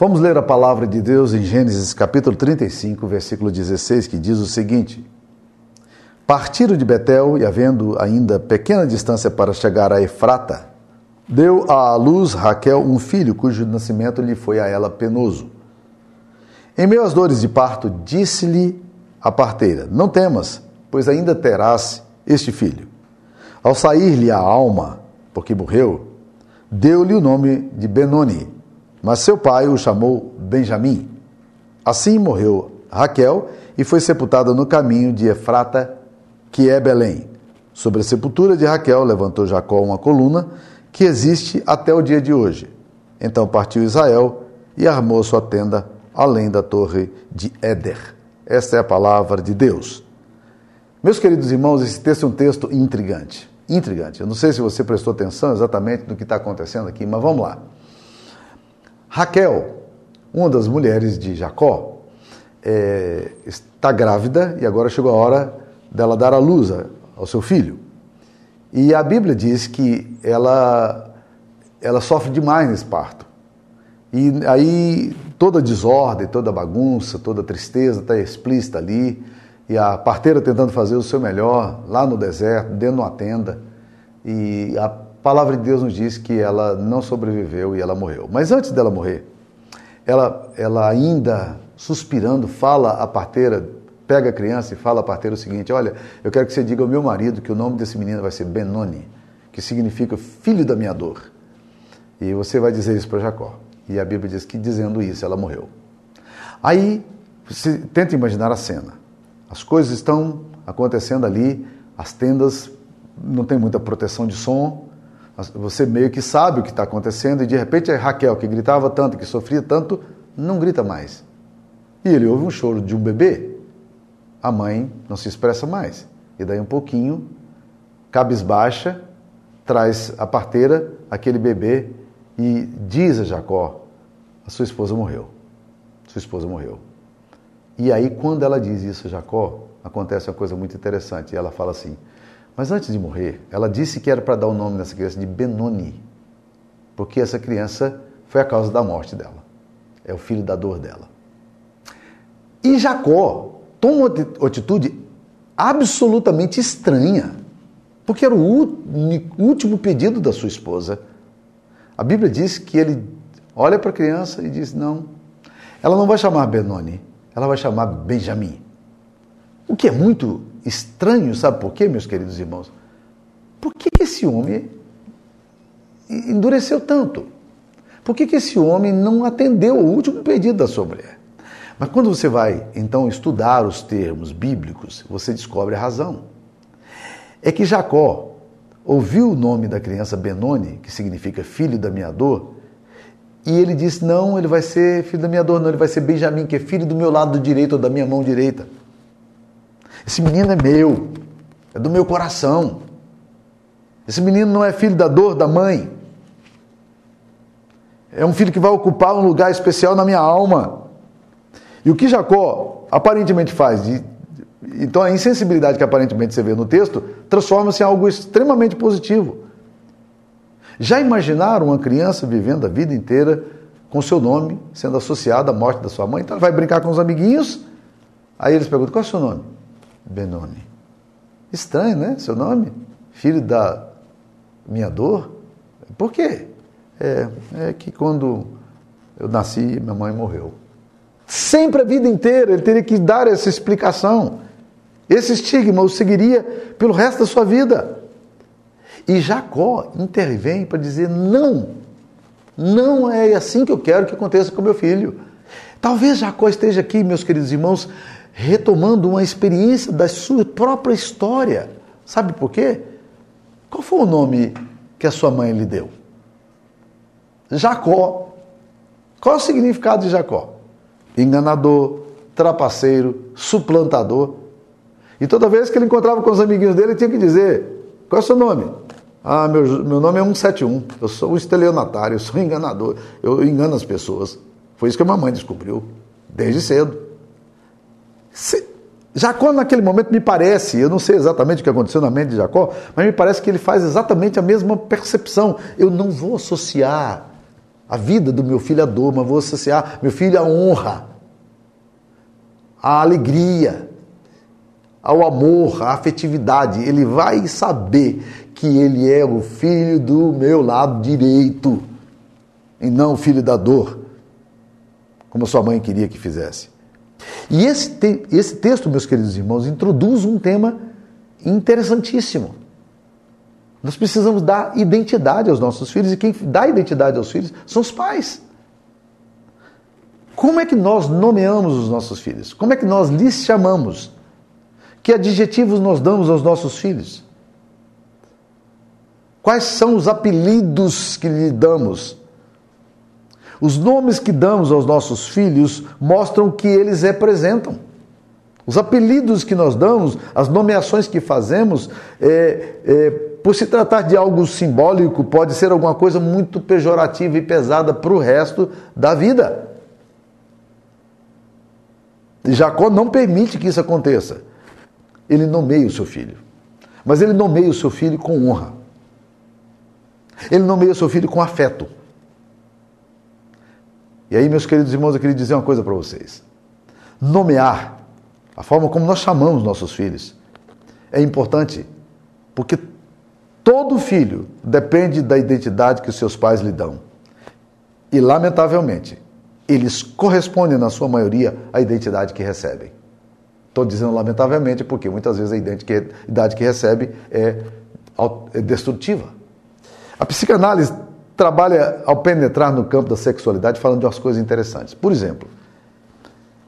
Vamos ler a palavra de Deus em Gênesis capítulo 35, versículo 16, que diz o seguinte: Partiram de Betel e, havendo ainda pequena distância para chegar a Efrata, deu à luz Raquel um filho, cujo nascimento lhe foi a ela penoso. Em meio às dores de parto, disse-lhe a parteira: Não temas, pois ainda terás este filho. Ao sair-lhe a alma, porque morreu, deu-lhe o nome de Benoni mas seu pai o chamou Benjamim. Assim morreu Raquel e foi sepultada no caminho de Efrata, que é Belém. Sobre a sepultura de Raquel levantou Jacó uma coluna que existe até o dia de hoje. Então partiu Israel e armou sua tenda além da torre de Éder. Esta é a palavra de Deus. Meus queridos irmãos, esse texto é um texto intrigante. Intrigante. Eu não sei se você prestou atenção exatamente no que está acontecendo aqui, mas vamos lá. Raquel, uma das mulheres de Jacó, é, está grávida e agora chegou a hora dela dar a luz ao seu filho. E a Bíblia diz que ela, ela sofre demais nesse parto. E aí toda desordem, toda bagunça, toda tristeza está explícita ali. E a parteira tentando fazer o seu melhor lá no deserto, dentro de uma tenda. E a palavra de Deus nos diz que ela não sobreviveu e ela morreu. Mas antes dela morrer, ela, ela ainda suspirando, fala à parteira, pega a criança e fala à parteira o seguinte: Olha, eu quero que você diga ao meu marido que o nome desse menino vai ser Benoni, que significa filho da minha dor. E você vai dizer isso para Jacó. E a Bíblia diz que dizendo isso, ela morreu. Aí, você tenta imaginar a cena. As coisas estão acontecendo ali, as tendas não tem muita proteção de som, você meio que sabe o que está acontecendo e de repente a Raquel, que gritava tanto, que sofria tanto, não grita mais. E ele ouve um choro de um bebê. A mãe não se expressa mais. E daí um pouquinho, cabisbaixa, traz a parteira aquele bebê e diz a Jacó: a sua esposa morreu. Sua esposa morreu. E aí, quando ela diz isso a Jacó, acontece uma coisa muito interessante. Ela fala assim: mas antes de morrer, ela disse que era para dar o nome dessa criança de Benoni, porque essa criança foi a causa da morte dela. É o filho da dor dela. E Jacó toma uma atitude absolutamente estranha, porque era o último pedido da sua esposa. A Bíblia diz que ele olha para a criança e diz: Não, ela não vai chamar Benoni, ela vai chamar Benjamim. O que é muito estranho, sabe por quê, meus queridos irmãos? Por que, esse homem endureceu tanto? Por que, que esse homem não atendeu o último pedido da sua mulher? Mas quando você vai então estudar os termos bíblicos, você descobre a razão. É que Jacó ouviu o nome da criança Benoni, que significa filho da minha dor, e ele disse: Não, ele vai ser filho da minha dor, não, ele vai ser Benjamim, que é filho do meu lado direito ou da minha mão direita. Esse menino é meu, é do meu coração. Esse menino não é filho da dor da mãe. É um filho que vai ocupar um lugar especial na minha alma. E o que Jacó aparentemente faz, de, então a insensibilidade que aparentemente você vê no texto, transforma-se em algo extremamente positivo. Já imaginaram uma criança vivendo a vida inteira com seu nome sendo associado à morte da sua mãe? Então ela vai brincar com os amiguinhos, aí eles perguntam: qual é o seu nome? Benoni. Estranho, né? Seu nome? Filho da minha dor? Por quê? É, é que quando eu nasci, minha mãe morreu. Sempre a vida inteira ele teria que dar essa explicação. Esse estigma o seguiria pelo resto da sua vida. E Jacó intervém para dizer: não, não é assim que eu quero que aconteça com meu filho. Talvez Jacó esteja aqui, meus queridos irmãos, retomando uma experiência da sua própria história. Sabe por quê? Qual foi o nome que a sua mãe lhe deu? Jacó. Qual é o significado de Jacó? Enganador, trapaceiro, suplantador. E toda vez que ele encontrava com os amiguinhos dele, ele tinha que dizer: Qual é o seu nome? Ah, meu, meu nome é 171. Eu sou um estelionatário, eu sou um enganador. Eu engano as pessoas. Foi isso que a mamãe descobriu, desde cedo. Jacó, naquele momento, me parece, eu não sei exatamente o que aconteceu na mente de Jacó, mas me parece que ele faz exatamente a mesma percepção. Eu não vou associar a vida do meu filho a dor, mas vou associar meu filho à honra, à alegria, ao amor, à afetividade. Ele vai saber que ele é o filho do meu lado direito e não o filho da dor, como sua mãe queria que fizesse. E esse, te esse texto, meus queridos irmãos, introduz um tema interessantíssimo. Nós precisamos dar identidade aos nossos filhos e quem dá identidade aos filhos são os pais. Como é que nós nomeamos os nossos filhos? Como é que nós lhes chamamos? Que adjetivos nós damos aos nossos filhos? Quais são os apelidos que lhe damos? Os nomes que damos aos nossos filhos mostram o que eles representam. Os apelidos que nós damos, as nomeações que fazemos, é, é, por se tratar de algo simbólico, pode ser alguma coisa muito pejorativa e pesada para o resto da vida. Jacó não permite que isso aconteça. Ele nomeia o seu filho. Mas ele nomeia o seu filho com honra. Ele nomeia o seu filho com afeto. E aí, meus queridos irmãos, eu queria dizer uma coisa para vocês. Nomear, a forma como nós chamamos nossos filhos, é importante porque todo filho depende da identidade que os seus pais lhe dão. E, lamentavelmente, eles correspondem, na sua maioria, à identidade que recebem. Estou dizendo lamentavelmente porque muitas vezes a identidade que recebe é, é destrutiva. A psicanálise trabalha ao penetrar no campo da sexualidade falando de umas coisas interessantes. Por exemplo,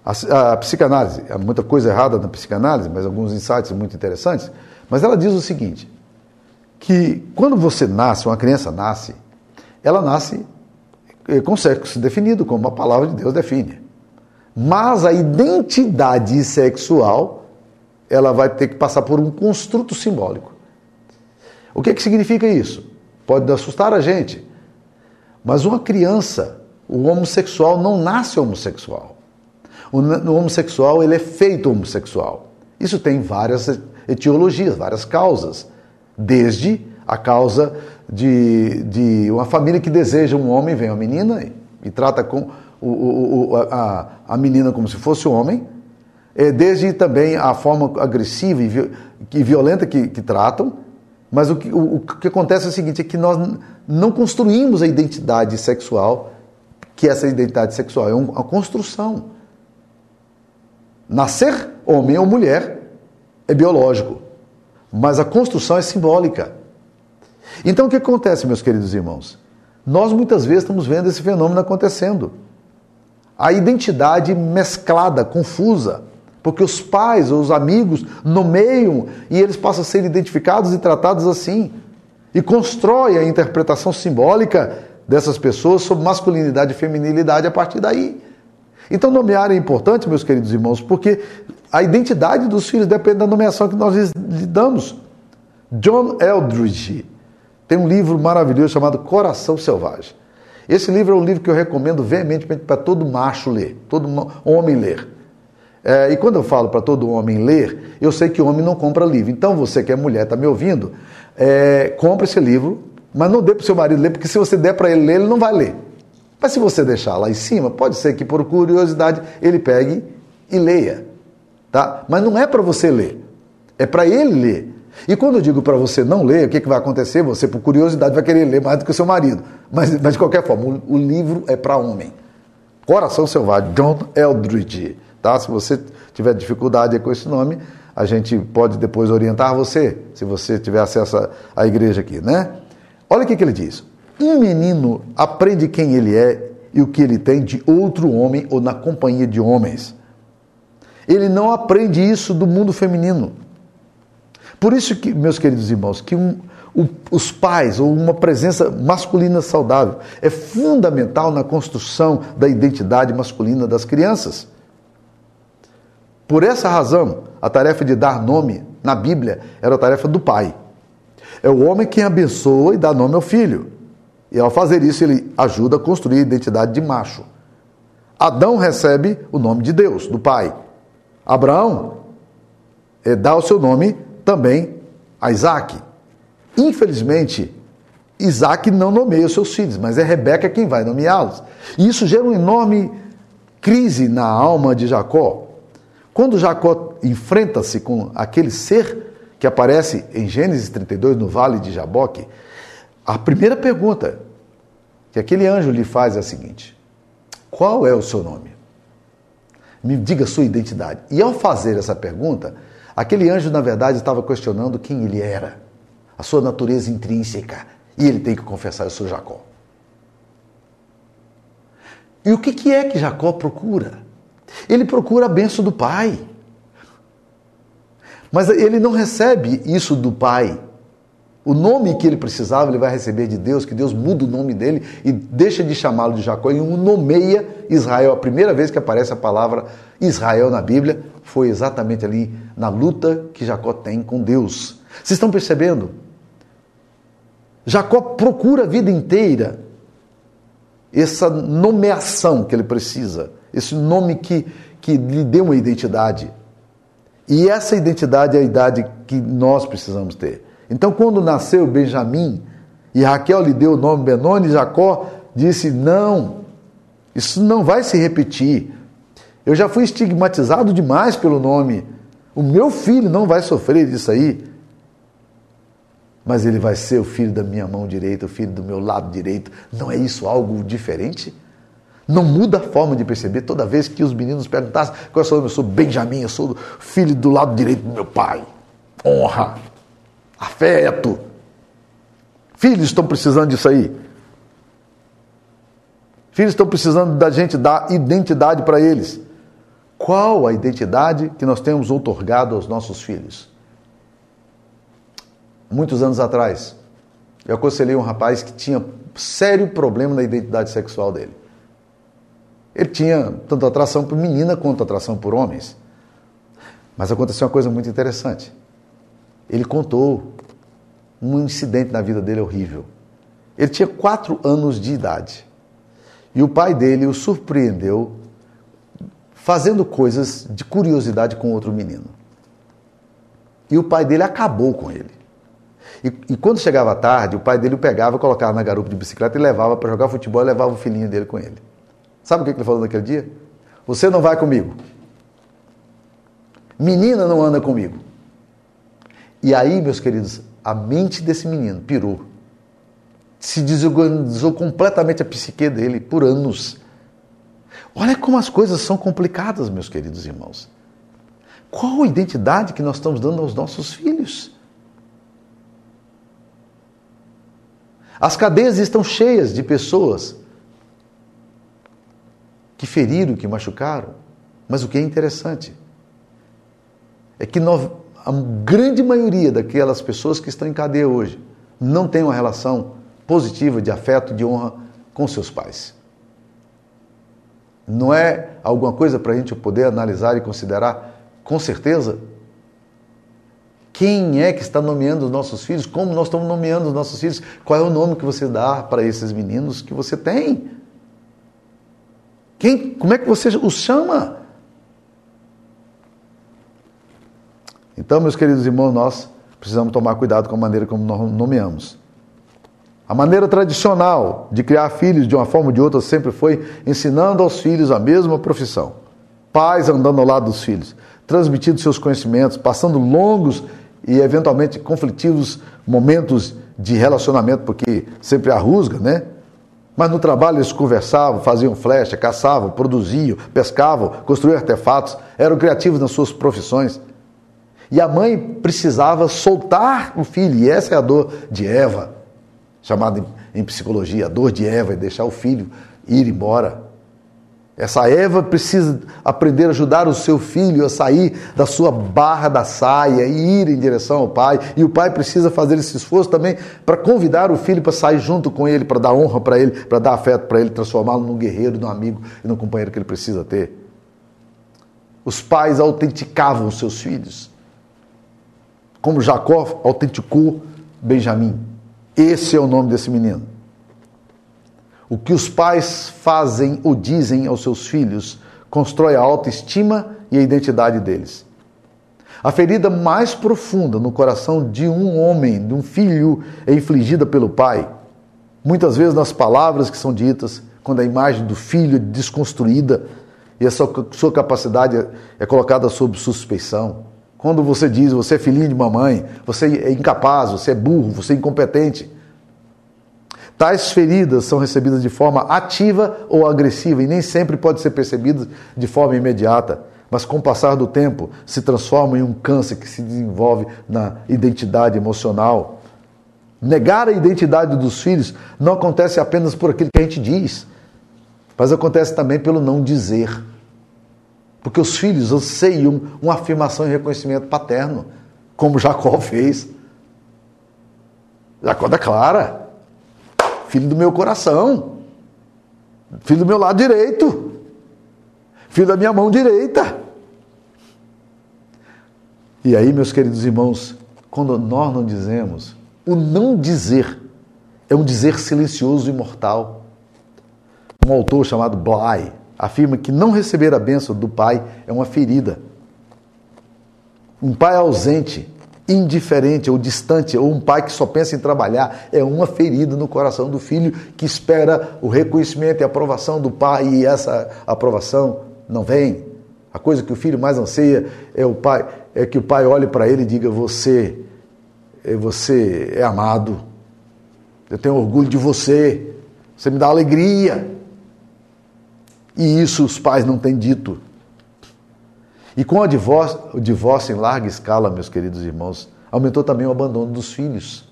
a, a, psicanálise, há muita coisa errada na psicanálise, mas alguns insights muito interessantes, mas ela diz o seguinte, que quando você nasce, uma criança nasce, ela nasce eh, com sexo definido, como a palavra de Deus define. Mas a identidade sexual, ela vai ter que passar por um construto simbólico. O que, que significa isso? Pode assustar a gente, mas uma criança, o homossexual não nasce homossexual. O homossexual ele é feito homossexual. Isso tem várias etiologias, várias causas. Desde a causa de, de uma família que deseja um homem, vem uma menina e, e trata com o, o, a, a menina como se fosse um homem, é, desde também a forma agressiva e, violenta que, que tratam, mas o que, o, o que acontece é o seguinte: é que nós não construímos a identidade sexual, que essa identidade sexual é uma construção. Nascer homem ou mulher é biológico, mas a construção é simbólica. Então o que acontece, meus queridos irmãos? Nós muitas vezes estamos vendo esse fenômeno acontecendo. A identidade mesclada, confusa. Porque os pais ou os amigos nomeiam e eles passam a ser identificados e tratados assim. E constrói a interpretação simbólica dessas pessoas sobre masculinidade e feminilidade a partir daí. Então, nomear é importante, meus queridos irmãos, porque a identidade dos filhos depende da nomeação que nós lhes damos. John Eldridge tem um livro maravilhoso chamado Coração Selvagem. Esse livro é um livro que eu recomendo veementemente para todo macho ler, todo homem ler. É, e quando eu falo para todo homem ler, eu sei que homem não compra livro. Então você que é mulher, está me ouvindo, é, compre esse livro, mas não dê para o seu marido ler, porque se você der para ele ler, ele não vai ler. Mas se você deixar lá em cima, pode ser que por curiosidade ele pegue e leia. Tá? Mas não é para você ler, é para ele ler. E quando eu digo para você não ler, o que, que vai acontecer? Você, por curiosidade, vai querer ler mais do que o seu marido. Mas, mas de qualquer forma, o, o livro é para homem. Coração Selvagem, John Eldridge. Tá? Se você tiver dificuldade com esse nome, a gente pode depois orientar você, se você tiver acesso à igreja aqui, né? Olha o que, que ele diz. Um menino aprende quem ele é e o que ele tem de outro homem ou na companhia de homens. Ele não aprende isso do mundo feminino. Por isso que, meus queridos irmãos, que um, o, os pais ou uma presença masculina saudável é fundamental na construção da identidade masculina das crianças. Por essa razão, a tarefa de dar nome na Bíblia era a tarefa do pai. É o homem quem abençoa e dá nome ao filho. E ao fazer isso, ele ajuda a construir a identidade de macho. Adão recebe o nome de Deus, do pai. Abraão é, dá o seu nome também a Isaac. Infelizmente, Isaac não nomeia os seus filhos, mas é Rebeca quem vai nomeá-los. E isso gera uma enorme crise na alma de Jacó. Quando Jacó enfrenta-se com aquele ser que aparece em Gênesis 32, no vale de Jaboque, a primeira pergunta que aquele anjo lhe faz é a seguinte: Qual é o seu nome? Me diga sua identidade. E ao fazer essa pergunta, aquele anjo, na verdade, estava questionando quem ele era, a sua natureza intrínseca. E ele tem que confessar: Eu sou Jacó. E o que é que Jacó procura? Ele procura a benção do pai. Mas ele não recebe isso do pai. O nome que ele precisava, ele vai receber de Deus, que Deus muda o nome dele e deixa de chamá-lo de Jacó e o nomeia Israel. A primeira vez que aparece a palavra Israel na Bíblia foi exatamente ali na luta que Jacó tem com Deus. Vocês estão percebendo? Jacó procura a vida inteira essa nomeação que ele precisa, esse nome que, que lhe dê uma identidade. E essa identidade é a idade que nós precisamos ter. Então, quando nasceu Benjamim e Raquel lhe deu o nome Benoni, Jacó disse: Não, isso não vai se repetir. Eu já fui estigmatizado demais pelo nome. O meu filho não vai sofrer disso aí. Mas ele vai ser o filho da minha mão direita, o filho do meu lado direito. Não é isso algo diferente? Não muda a forma de perceber toda vez que os meninos perguntassem qual é o seu nome, eu sou Benjamim, eu sou filho do lado direito do meu pai. Honra, afeto. Filhos estão precisando disso aí. Filhos estão precisando da gente dar identidade para eles. Qual a identidade que nós temos outorgado aos nossos filhos? Muitos anos atrás, eu aconselhei um rapaz que tinha sério problema na identidade sexual dele. Ele tinha tanto atração por menina quanto atração por homens. Mas aconteceu uma coisa muito interessante. Ele contou um incidente na vida dele horrível. Ele tinha quatro anos de idade. E o pai dele o surpreendeu fazendo coisas de curiosidade com outro menino. E o pai dele acabou com ele. E, e quando chegava tarde, o pai dele o pegava, colocava na garupa de bicicleta e levava para jogar futebol e levava o filhinho dele com ele. Sabe o que ele falou naquele dia? Você não vai comigo. Menina não anda comigo. E aí, meus queridos, a mente desse menino pirou. Se desorganizou completamente a psique dele por anos. Olha como as coisas são complicadas, meus queridos irmãos. Qual a identidade que nós estamos dando aos nossos filhos? As cadeias estão cheias de pessoas que feriram, que machucaram. Mas o que é interessante é que a grande maioria daquelas pessoas que estão em cadeia hoje não tem uma relação positiva de afeto, de honra com seus pais. Não é alguma coisa para a gente poder analisar e considerar com certeza? Quem é que está nomeando os nossos filhos? Como nós estamos nomeando os nossos filhos? Qual é o nome que você dá para esses meninos que você tem? Quem, como é que você os chama? Então, meus queridos irmãos, nós precisamos tomar cuidado com a maneira como nós nomeamos. A maneira tradicional de criar filhos de uma forma ou de outra sempre foi ensinando aos filhos a mesma profissão. Pais andando ao lado dos filhos, transmitindo seus conhecimentos, passando longos e eventualmente conflitivos momentos de relacionamento, porque sempre há rusga, né? Mas no trabalho eles conversavam, faziam flecha, caçavam, produziam, pescavam, construíam artefatos, eram criativos nas suas profissões. E a mãe precisava soltar o filho, e essa é a dor de Eva, chamada em psicologia, a dor de Eva, é deixar o filho ir embora. Essa Eva precisa aprender a ajudar o seu filho a sair da sua barra da saia e ir em direção ao pai. E o pai precisa fazer esse esforço também para convidar o filho para sair junto com ele, para dar honra para ele, para dar afeto para ele, transformá-lo num guerreiro, num amigo e num companheiro que ele precisa ter. Os pais autenticavam os seus filhos, como Jacó autenticou Benjamim. Esse é o nome desse menino. O que os pais fazem ou dizem aos seus filhos constrói a autoestima e a identidade deles. A ferida mais profunda no coração de um homem, de um filho, é infligida pelo pai Muitas vezes nas palavras que são ditas, quando a imagem do filho é desconstruída e a sua, capacidade é colocada sob suspeição. Quando você diz, você é filhinho de mamãe, você é incapaz, você é burro, você é incompetente. Tais feridas são recebidas de forma ativa ou agressiva e nem sempre pode ser percebidas de forma imediata, mas com o passar do tempo se transformam em um câncer que se desenvolve na identidade emocional Negar a identidade dos filhos não acontece apenas por aquilo que a gente diz, mas acontece também pelo não dizer. Porque os filhos anseiam uma afirmação e reconhecimento paterno, como Jacó fez. Jacó da Clara, filho do meu coração, filho do meu lado direito, filho da minha mão direita. E aí, meus queridos irmãos, quando nós não dizemos, o não dizer é um dizer silencioso e mortal. Um autor chamado Bly afirma que não receber a bênção do pai é uma ferida. Um pai ausente, indiferente ou distante, ou um pai que só pensa em trabalhar, é uma ferida no coração do filho que espera o reconhecimento e aprovação do pai e essa aprovação não vem. A coisa que o filho mais anseia é o pai, é que o pai olhe para ele e diga: "Você você é amado. Eu tenho orgulho de você. Você me dá alegria. E isso os pais não têm dito. E com o divórcio, em larga escala, meus queridos irmãos, aumentou também o abandono dos filhos.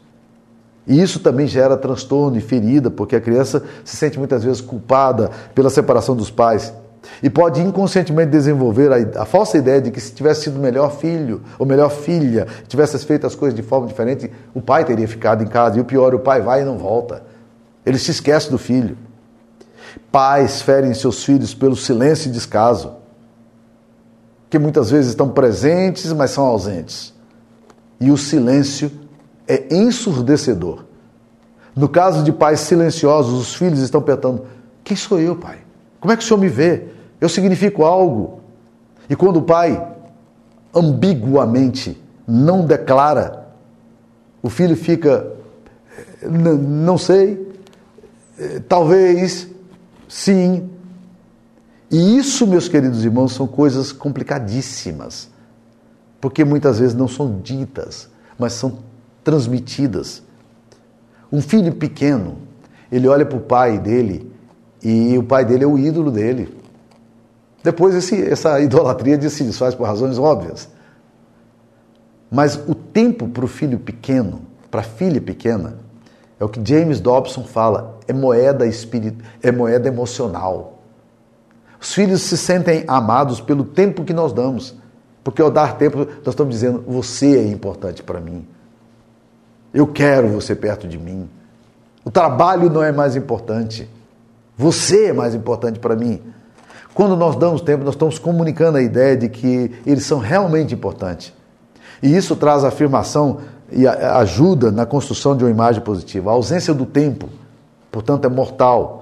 E isso também gera transtorno e ferida, porque a criança se sente muitas vezes culpada pela separação dos pais. E pode inconscientemente desenvolver a, a, falsa ideia de que se tivesse sido melhor filho ou melhor filha, tivesse feito as coisas de forma diferente, o pai teria ficado em casa. E o pior, o pai vai e não volta. Ele se esquece do filho. Pais ferem seus filhos pelo silêncio e descaso, que muitas vezes estão presentes, mas são ausentes. E o silêncio é ensurdecedor. No caso de pais silenciosos, os filhos estão perguntando: quem sou eu, pai? Como é que o senhor me vê? Eu significo algo. E quando o pai ambiguamente não declara, o filho fica, não sei, eh, talvez, sim. E isso, meus queridos irmãos, são coisas complicadíssimas, porque muitas vezes não são ditas, mas são transmitidas. Um filho pequeno, ele olha para o pai dele e o pai dele é o ídolo dele. Depois esse, essa idolatria se desfaz por razões óbvias. Mas o tempo para o filho pequeno, para a filha pequena, é o que James Dobson fala, é moeda espírito, é moeda emocional. Os filhos se sentem amados pelo tempo que nós damos. Porque ao dar tempo, nós estamos dizendo: você é importante para mim. Eu quero você perto de mim. O trabalho não é mais importante. Você é mais importante para mim. Quando nós damos tempo, nós estamos comunicando a ideia de que eles são realmente importantes. E isso traz afirmação e ajuda na construção de uma imagem positiva. A ausência do tempo, portanto, é mortal.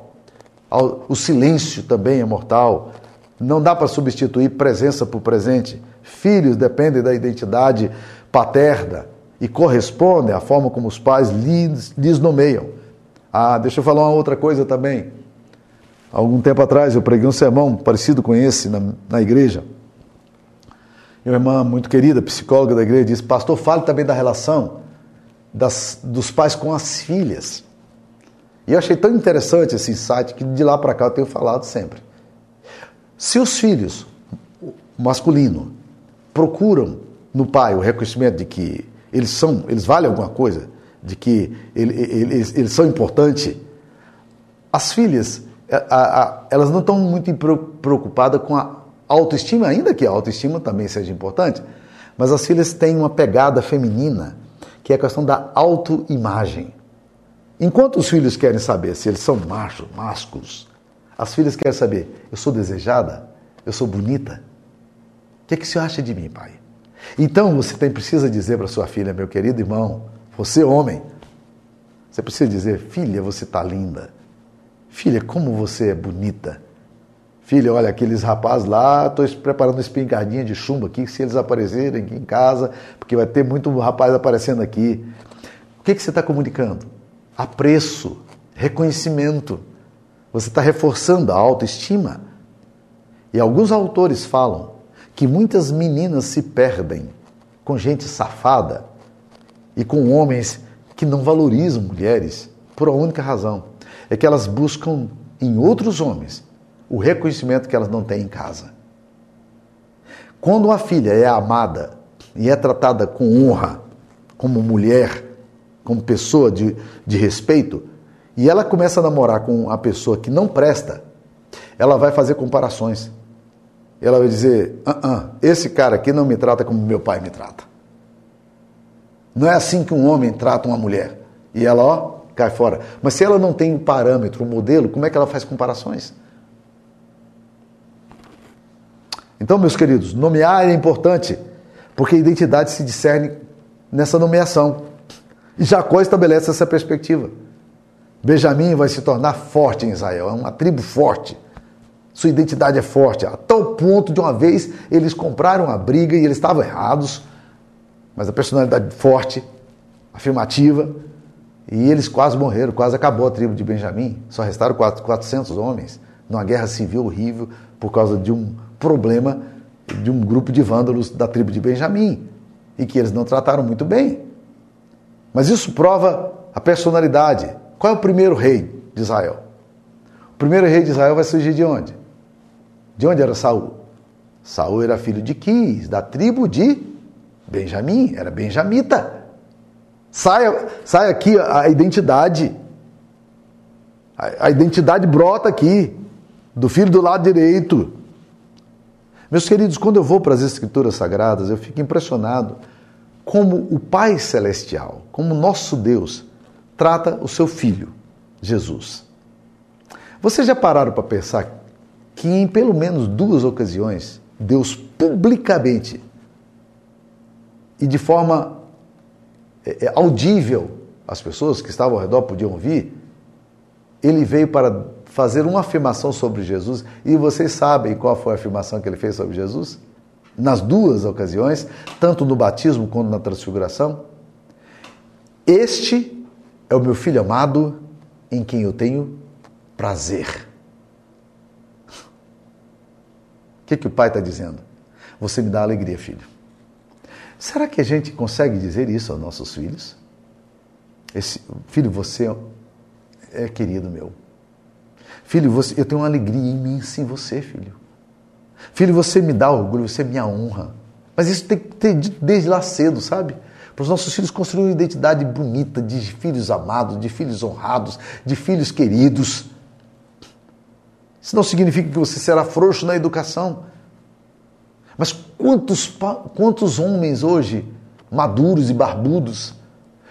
O silêncio também é mortal. Não dá para substituir presença por presente. Filhos dependem da identidade paterna e correspondem à forma como os pais lhes, lhes nomeiam. Ah, deixa eu falar uma outra coisa também. Algum tempo atrás eu preguei um sermão parecido com esse na, na igreja. Uma irmã muito querida, psicóloga da igreja, disse: Pastor, fale também da relação das, dos pais com as filhas. E eu achei tão interessante esse insight que de lá para cá eu tenho falado sempre. Se os filhos, masculino, procuram no pai o reconhecimento de que eles são, eles valem alguma coisa, de que eles, eles são importantes, as filhas elas não estão muito preocupadas com a autoestima, ainda que a autoestima também seja importante, mas as filhas têm uma pegada feminina, que é a questão da autoimagem. Enquanto os filhos querem saber se eles são machos, másculos, as filhas querem saber: eu sou desejada? Eu sou bonita? O que, é que você acha de mim, pai? Então você tem, precisa dizer para sua filha, meu querido irmão, você homem, você precisa dizer: filha, você está linda. Filha, como você é bonita. Filha, olha, aqueles rapazes lá, estou preparando uma espingardinha de chumbo aqui, se eles aparecerem aqui em casa, porque vai ter muito rapaz aparecendo aqui. O que, que você está comunicando? Apreço, reconhecimento. Você está reforçando a autoestima. E alguns autores falam que muitas meninas se perdem com gente safada e com homens que não valorizam mulheres por uma única razão: é que elas buscam em outros homens o reconhecimento que elas não têm em casa. Quando uma filha é amada e é tratada com honra, como mulher, como pessoa de, de respeito, e ela começa a namorar com a pessoa que não presta, ela vai fazer comparações. Ela vai dizer: ah, ah, esse cara aqui não me trata como meu pai me trata. Não é assim que um homem trata uma mulher. E ela, ó, cai fora. Mas se ela não tem um parâmetro, um modelo, como é que ela faz comparações? Então, meus queridos, nomear é importante, porque a identidade se discerne nessa nomeação. E Jacó estabelece essa perspectiva. Benjamim vai se tornar forte em Israel, é uma tribo forte. Sua identidade é forte, a tal ponto de uma vez eles compraram a briga e eles estavam errados, mas a personalidade forte, afirmativa, e eles quase morreram, quase acabou a tribo de Benjamim. Só restaram 400 homens numa guerra civil horrível por causa de um problema de um grupo de vândalos da tribo de Benjamim e que eles não trataram muito bem. Mas isso prova a personalidade. Qual é o primeiro rei de Israel? O primeiro rei de Israel vai surgir de onde? De onde era Saul? Saul era filho de Quis, da tribo de Benjamim, era benjamita. Sai, sai aqui a identidade. A, a identidade brota aqui, do filho do lado direito. Meus queridos, quando eu vou para as Escrituras Sagradas, eu fico impressionado como o Pai Celestial, como nosso Deus, trata o seu filho, Jesus. Vocês já pararam para pensar que em pelo menos duas ocasiões, Deus publicamente e de forma é, é, audível, as pessoas que estavam ao redor podiam ouvir, ele veio para fazer uma afirmação sobre Jesus. E vocês sabem qual foi a afirmação que ele fez sobre Jesus? Nas duas ocasiões, tanto no batismo quanto na transfiguração. Este é o meu filho amado em quem eu tenho prazer. O que, que o pai está dizendo? Você me dá alegria, filho. Será que a gente consegue dizer isso aos nossos filhos? Esse, filho, você é querido meu. Filho, você, eu tenho uma alegria imensa em você, filho. Filho, você me dá orgulho, você me honra. Mas isso tem que ter dito desde lá cedo, sabe? Para os nossos filhos construírem uma identidade bonita de filhos amados, de filhos honrados, de filhos queridos. Isso não significa que você será frouxo na educação. Mas quantos, quantos homens hoje, maduros e barbudos,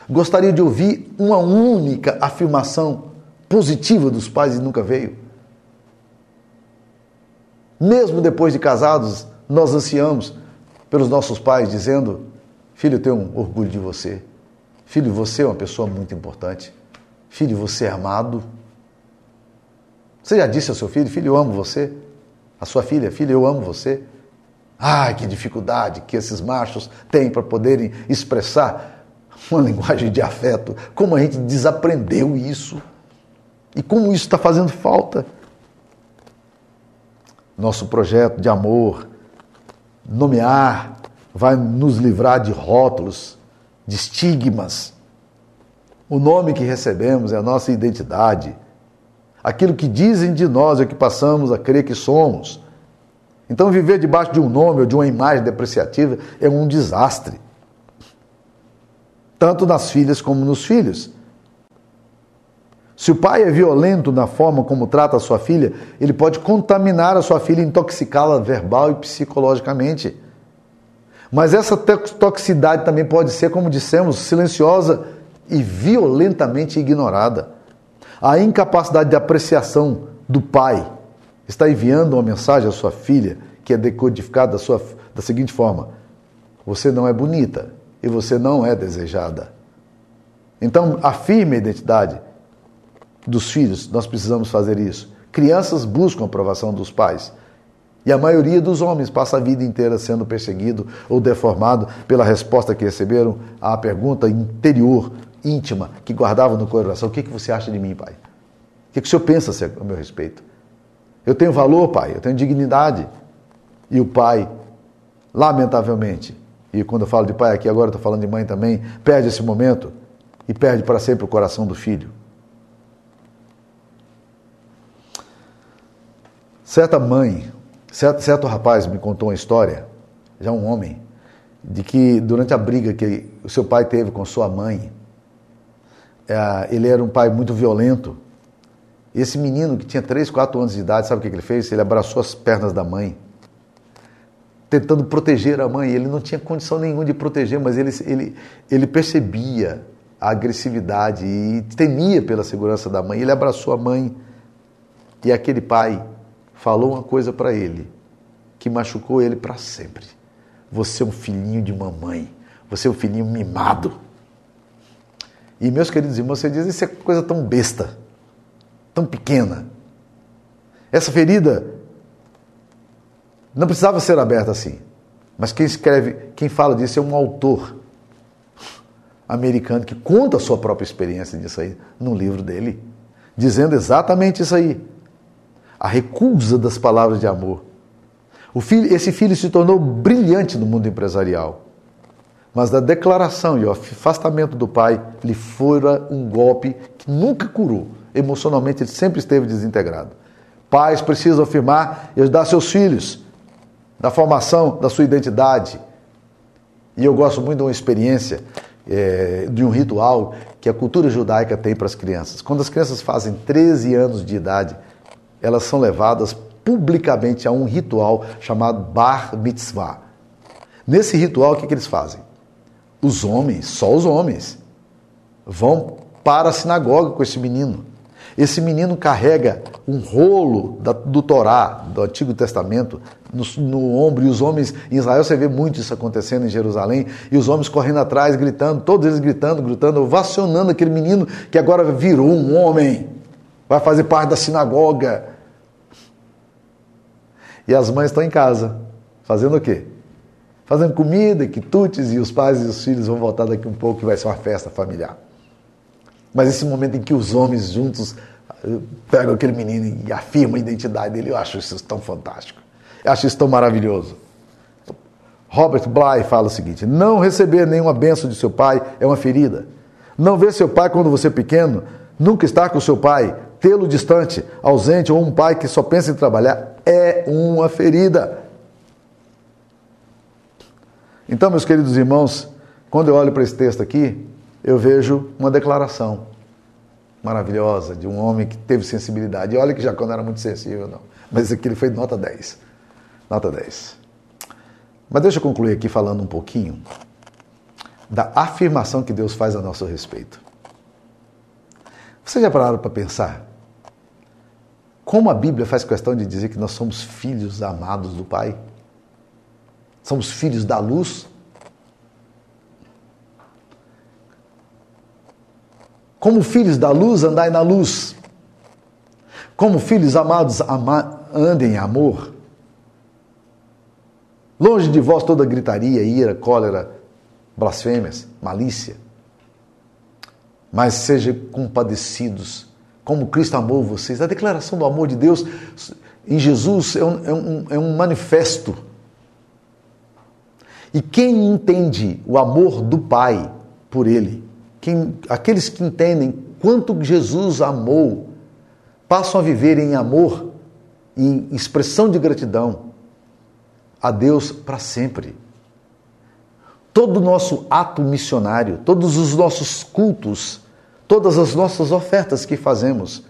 gostariam de ouvir uma única afirmação positiva dos pais e nunca veio. Mesmo depois de casados, nós ansiamos pelos nossos pais, dizendo: Filho, eu tenho um orgulho de você. Filho, você é uma pessoa muito importante. Filho, você é amado. Você já disse ao seu filho: Filho, eu amo você. A sua filha: Filho, eu amo você. Ai, que dificuldade que esses machos têm para poderem expressar uma linguagem de afeto. Como a gente desaprendeu isso. E como isso está fazendo falta? Nosso projeto de amor, nomear, vai nos livrar de rótulos, de estigmas. O nome que recebemos é a nossa identidade. Aquilo que dizem de nós é o que passamos a crer que somos. Então, viver debaixo de um nome ou de uma imagem depreciativa é um desastre. Tanto nas filhas como nos filhos. Se o pai é violento na forma como trata a sua filha, ele pode contaminar a sua filha, intoxicá-la verbal e psicologicamente. Mas essa toxicidade também pode ser, como dissemos, silenciosa e violentamente ignorada. A incapacidade de apreciação do pai está enviando uma mensagem à sua filha que é decodificada da, sua, da seguinte forma: Você não é bonita e você não é desejada. Então, afirme a identidade dos filhos, nós precisamos fazer isso. Crianças buscam a aprovação dos pais. E a maioria dos homens passa a vida inteira sendo perseguido ou deformado pela resposta que receberam à pergunta interior, íntima, que guardavam no coração: O que, que você acha de mim, pai? que, que o senhor pensa a meu respeito? Eu tenho valor, pai, eu tenho dignidade. E o pai, lamentavelmente, e quando eu falo de pai aqui agora, estou falando de mãe também, perde esse momento e perde para sempre o coração do filho. Certa mãe, certo, certo rapaz me contou uma história, já um homem, de que durante a briga que o seu pai teve com sua mãe, é, ele era um pai muito violento. Esse menino que tinha 3, 4 anos de idade, sabe o que ele fez? Ele abraçou as pernas da mãe, tentando proteger a mãe. Ele não tinha condição nenhuma de proteger, mas ele, ele, ele percebia a agressividade e temia pela segurança da mãe. Ele abraçou a mãe e aquele pai falou uma coisa para ele que machucou ele para sempre. Você é um filhinho de mamãe. Você é um filhinho mimado. E meus queridos irmãos, você diz, isso é coisa tão besta, tão pequena. Essa ferida não precisava ser aberta assim. Mas quem escreve, quem fala disso é um autor americano que conta a sua própria experiência disso aí no livro dele, dizendo exatamente isso aí. A recusa das palavras de amor Filho, esse filho se tornou brilhante no mundo empresarial. Mas da declaração e o afastamento do pai lhe fora um golpe que nunca curou. Emocionalmente ele sempre esteve desintegrado. Pais precisam afirmar e ajudar seus filhos na formação da sua identidade. E eu gosto muito de uma experiência, é, de um ritual que a cultura judaica tem para as crianças. Quando as crianças fazem 13 anos de idade, elas são levadas publicamente a um ritual chamado Bar Mitzvah. Nesse ritual, o que, que eles fazem? Os homens, só os homens, vão para a sinagoga com esse menino. Esse menino carrega um rolo da, do Torá, do Antigo Testamento, no, no, ombro, e os homens, em Israel você vê muito isso acontecendo em Jerusalém, e os homens correndo atrás, gritando, todos eles gritando, gritando, ovacionando aquele menino que agora virou um homem, vai fazer parte da sinagoga, e as mães estão em casa, fazendo o quê? Fazendo comida, quitutes, e os pais e os filhos vão voltar daqui um pouco que vai ser uma festa familiar. Mas esse momento em que os homens juntos eh, pegam aquele menino e afirmam a identidade dele, eu acho isso tão fantástico. Eu acho isso tão maravilhoso. Robert Bly fala o seguinte: não receber nenhuma benção de seu pai é uma ferida. Não ver seu pai quando você é pequeno, nunca estar com seu pai, tê-lo distante, ausente ou um pai que só pensa em trabalhar é uma ferida. Então, meus queridos irmãos, quando eu olho para esse texto aqui, eu vejo uma declaração maravilhosa de um homem que teve sensibilidade. E olha que já quando era muito sensível, não. Mas aqui ele foi nota 10. Nota 10. Mas deixa eu concluir aqui falando um pouquinho da afirmação que Deus faz a nosso respeito. Vocês já pararam para pensar como a Bíblia faz questão de dizer que nós somos filhos amados do Pai? Somos filhos da luz? Como filhos da luz, andai na luz. Como filhos amados, ama, andem em amor. Longe de vós toda gritaria, ira, cólera, blasfêmias, malícia. Mas sejam compadecidos como Cristo amou vocês. A declaração do amor de Deus em Jesus é um, é um, é um manifesto. E quem entende o amor do Pai por Ele, quem, aqueles que entendem quanto Jesus amou, passam a viver em amor, em expressão de gratidão a Deus para sempre. Todo o nosso ato missionário, todos os nossos cultos, todas as nossas ofertas que fazemos,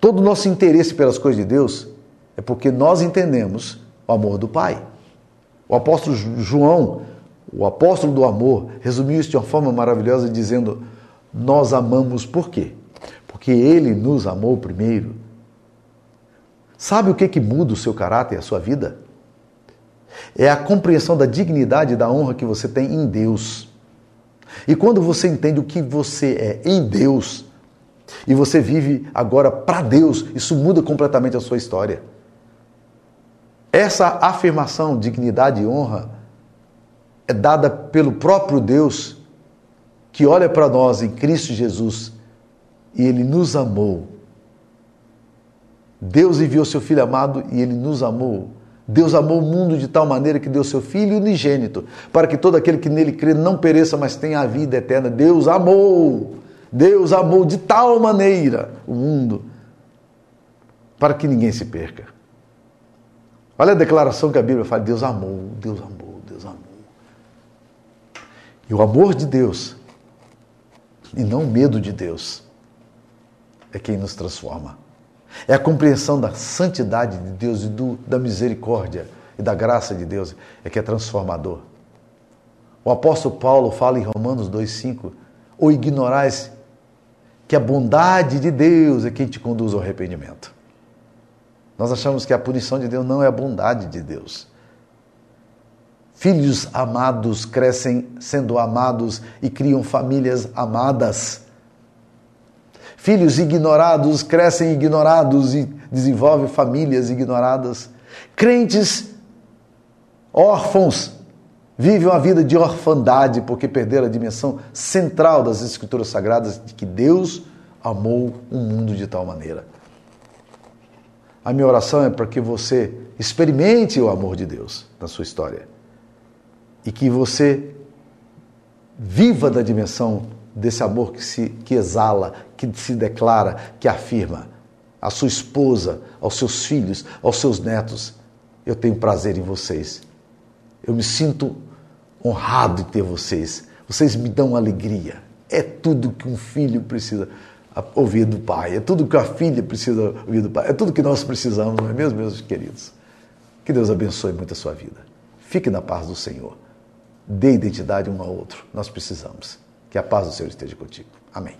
todo o nosso interesse pelas coisas de Deus, é porque nós entendemos o amor do Pai. O apóstolo João, o apóstolo do amor, resumiu isso de uma forma maravilhosa dizendo: Nós amamos por quê? Porque Ele nos amou primeiro. Sabe o que, que muda o seu caráter e a sua vida? É a compreensão da dignidade e da honra que você tem em Deus. E quando você entende o que você é em Deus, e você vive agora para Deus, isso muda completamente a sua história. Essa afirmação, dignidade e honra, é dada pelo próprio Deus, que olha para nós em Cristo Jesus e ele nos amou. Deus enviou seu Filho amado e ele nos amou. Deus amou o mundo de tal maneira que deu seu Filho unigênito, para que todo aquele que nele crê não pereça, mas tenha a vida eterna. Deus amou, Deus amou de tal maneira o mundo, para que ninguém se perca. Olha a declaração que a Bíblia fala: Deus amou, Deus amou, Deus amou. E o amor de Deus, e não o medo de Deus, é quem nos transforma. É a compreensão da santidade de Deus e do, da misericórdia e da graça de Deus é que é transformador. O apóstolo Paulo fala em Romanos 2,5: ou ignorais que a bondade de Deus é quem te conduz ao arrependimento. Nós achamos que a punição de Deus não é a bondade de Deus. Filhos amados crescem sendo amados e criam famílias amadas. Filhos ignorados crescem ignorados e desenvolvem famílias ignoradas. Crentes órfãos vivem uma vida de orfandade porque perderam a dimensão central das Escrituras Sagradas de que Deus amou o mundo de tal maneira. A minha oração é para que você experimente o amor de Deus na sua história e que você viva da dimensão desse amor que se que exala, que se declara, que afirma à sua esposa, aos seus filhos, aos seus netos. Eu tenho prazer em vocês. Eu me sinto honrado de ter vocês. Vocês me dão alegria. É tudo que um filho precisa ouvir do pai. É tudo que a filha precisa ouvir do pai. É tudo que nós precisamos, não é mesmo, meus queridos? Que Deus abençoe muito a sua vida. Fique na paz do Senhor. Dê identidade um ao outro. Nós precisamos. Que a paz do Senhor esteja contigo. Amém.